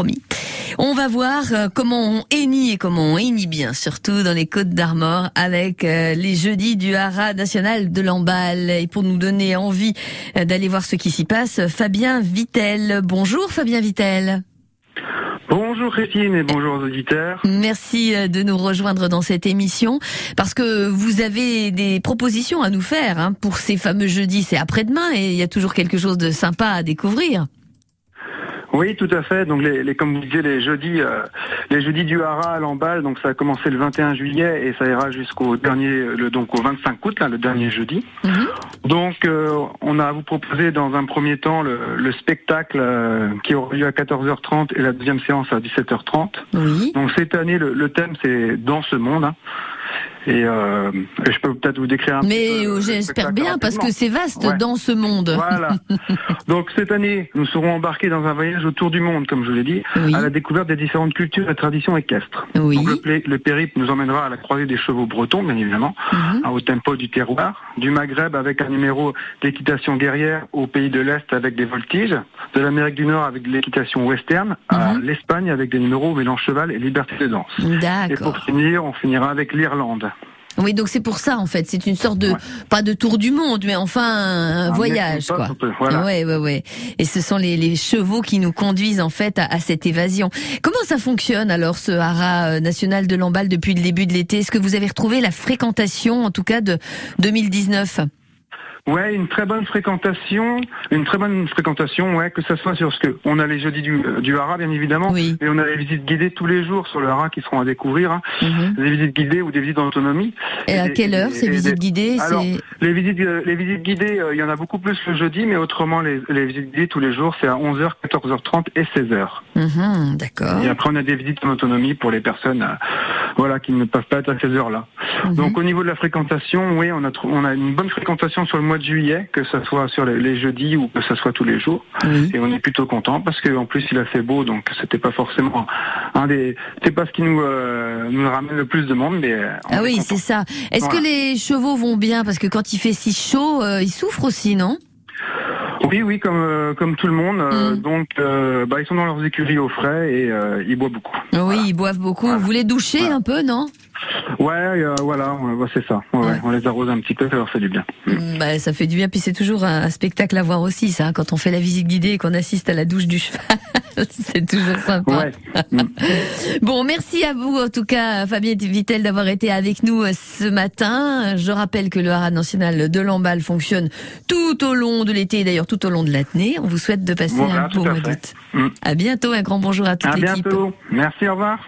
promis. On va voir euh, comment on hennit et comment on hennit bien, surtout dans les Côtes d'Armor, avec euh, les jeudis du Haras national de l'Emballe. Et pour nous donner envie euh, d'aller voir ce qui s'y passe, Fabien Vittel. Bonjour Fabien Vittel. Bonjour Christine et bonjour aux auditeurs. Merci de nous rejoindre dans cette émission parce que vous avez des propositions à nous faire hein, pour ces fameux jeudis. C'est après-demain et il y a toujours quelque chose de sympa à découvrir. Oui, tout à fait. Donc, les, les comme vous disiez, les jeudis, euh, les jeudis du Hara à l'emballe. Donc, ça a commencé le 21 juillet et ça ira jusqu'au dernier, le, donc au 25 août, là, le dernier jeudi. Mhm. Donc, euh, on a à vous proposer dans un premier temps le, le spectacle euh, qui aura lieu à 14h30 et la deuxième séance à 17h30. Oui. Donc, cette année, le, le thème c'est dans ce monde. hein. Et euh, je peux peut-être vous décrire un Mais petit peu. euh, le j'espère bien parce que c'est vaste Ouais. dans ce monde. Voilà. Donc cette année, nous serons embarqués dans un voyage autour du monde, comme je vous l'ai dit, Oui. à la découverte des différentes cultures et traditions équestres. Oui. Donc, le, périple nous emmènera à la croisée des chevaux bretons, bien évidemment, hein, au tempo du terroir, du Maghreb avec un numéro d'équitation guerrière, au pays de l'Est avec des voltiges, de l'Amérique du Nord avec de l'équitation western, à Mhm. l'Espagne avec des numéros mêlant cheval et liberté de danse. Et pour finir, on finira avec l'Irlande. Oui, donc c'est pour ça en fait. C'est une sorte de Ouais. pas de tour du monde, mais enfin un Un voyage quoi. un peu, voilà. Ouais, ouais, ouais. Et ce sont les, les chevaux qui nous conduisent en fait à, à cette évasion. Comment ça fonctionne alors ce haras euh, national de l'emballe depuis le début de l'été? Est-ce que vous avez retrouvé la fréquentation en tout cas de 2019 Ouais, une très bonne fréquentation, une très bonne fréquentation, ouais, que ça soit sur ce que on a les jeudis du, euh, du Hara, bien évidemment, Oui. et on a les visites guidées tous les jours sur le Hara qui seront à découvrir, hein, Mhm. des visites guidées ou des visites en autonomie. Et à quelle heure et- ces et visites des- guidées Alors, Les visites, euh, les visites guidées, euh, il y en a beaucoup plus le jeudi, mais autrement les, les visites guidées tous les jours, c'est à 11h, 14h30 et 16h. Mhm, D'accord. Et après on a des visites en autonomie pour les personnes, euh, voilà, qui ne peuvent pas être à ces heures-là. Mhm. Donc au niveau de la fréquentation, oui, on a on a une bonne fréquentation sur le mois de juillet, que ce soit sur les, les jeudis ou que ce soit tous les jours. Et on est plutôt content parce qu'en plus il a fait beau, donc c'était pas forcément un des, c'est pas ce qui nous euh, nous ramène le plus de monde, mais euh, Ah oui, c'est ça. Est-ce que les chevaux vont bien? Parce que quand il fait si chaud, euh, ils souffrent aussi, non? Oui, oui, comme euh, comme tout le monde. euh, Mm. Donc euh, bah, ils sont dans leurs écuries au frais et euh, ils boivent beaucoup. Oui, ils boivent beaucoup. Voilà. Vous les douchez Voilà. un peu, non? Ouais, euh, voilà, ouais, ouais, c'est ça. Ouais, Ouais. On les arrose un petit peu, ça leur fait du bien. Bah, ça fait du bien, puis c'est toujours un, un spectacle à voir aussi, ça. hein, Quand on fait la visite guidée et qu'on assiste à la douche du cheval, c'est toujours sympa. Ouais. Mm. Bon, merci à vous, en tout cas, Fabien Vittel, d'avoir été avec nous euh, ce matin. Je rappelle que le Haras national de l'emballe fonctionne tout au long de l'été et d'ailleurs tout au long de l'année. On vous souhaite de passer Voilà, un beau à mois d'août. Mm. À bientôt, un grand bonjour à toute À l'équipe. bientôt. Merci, au revoir.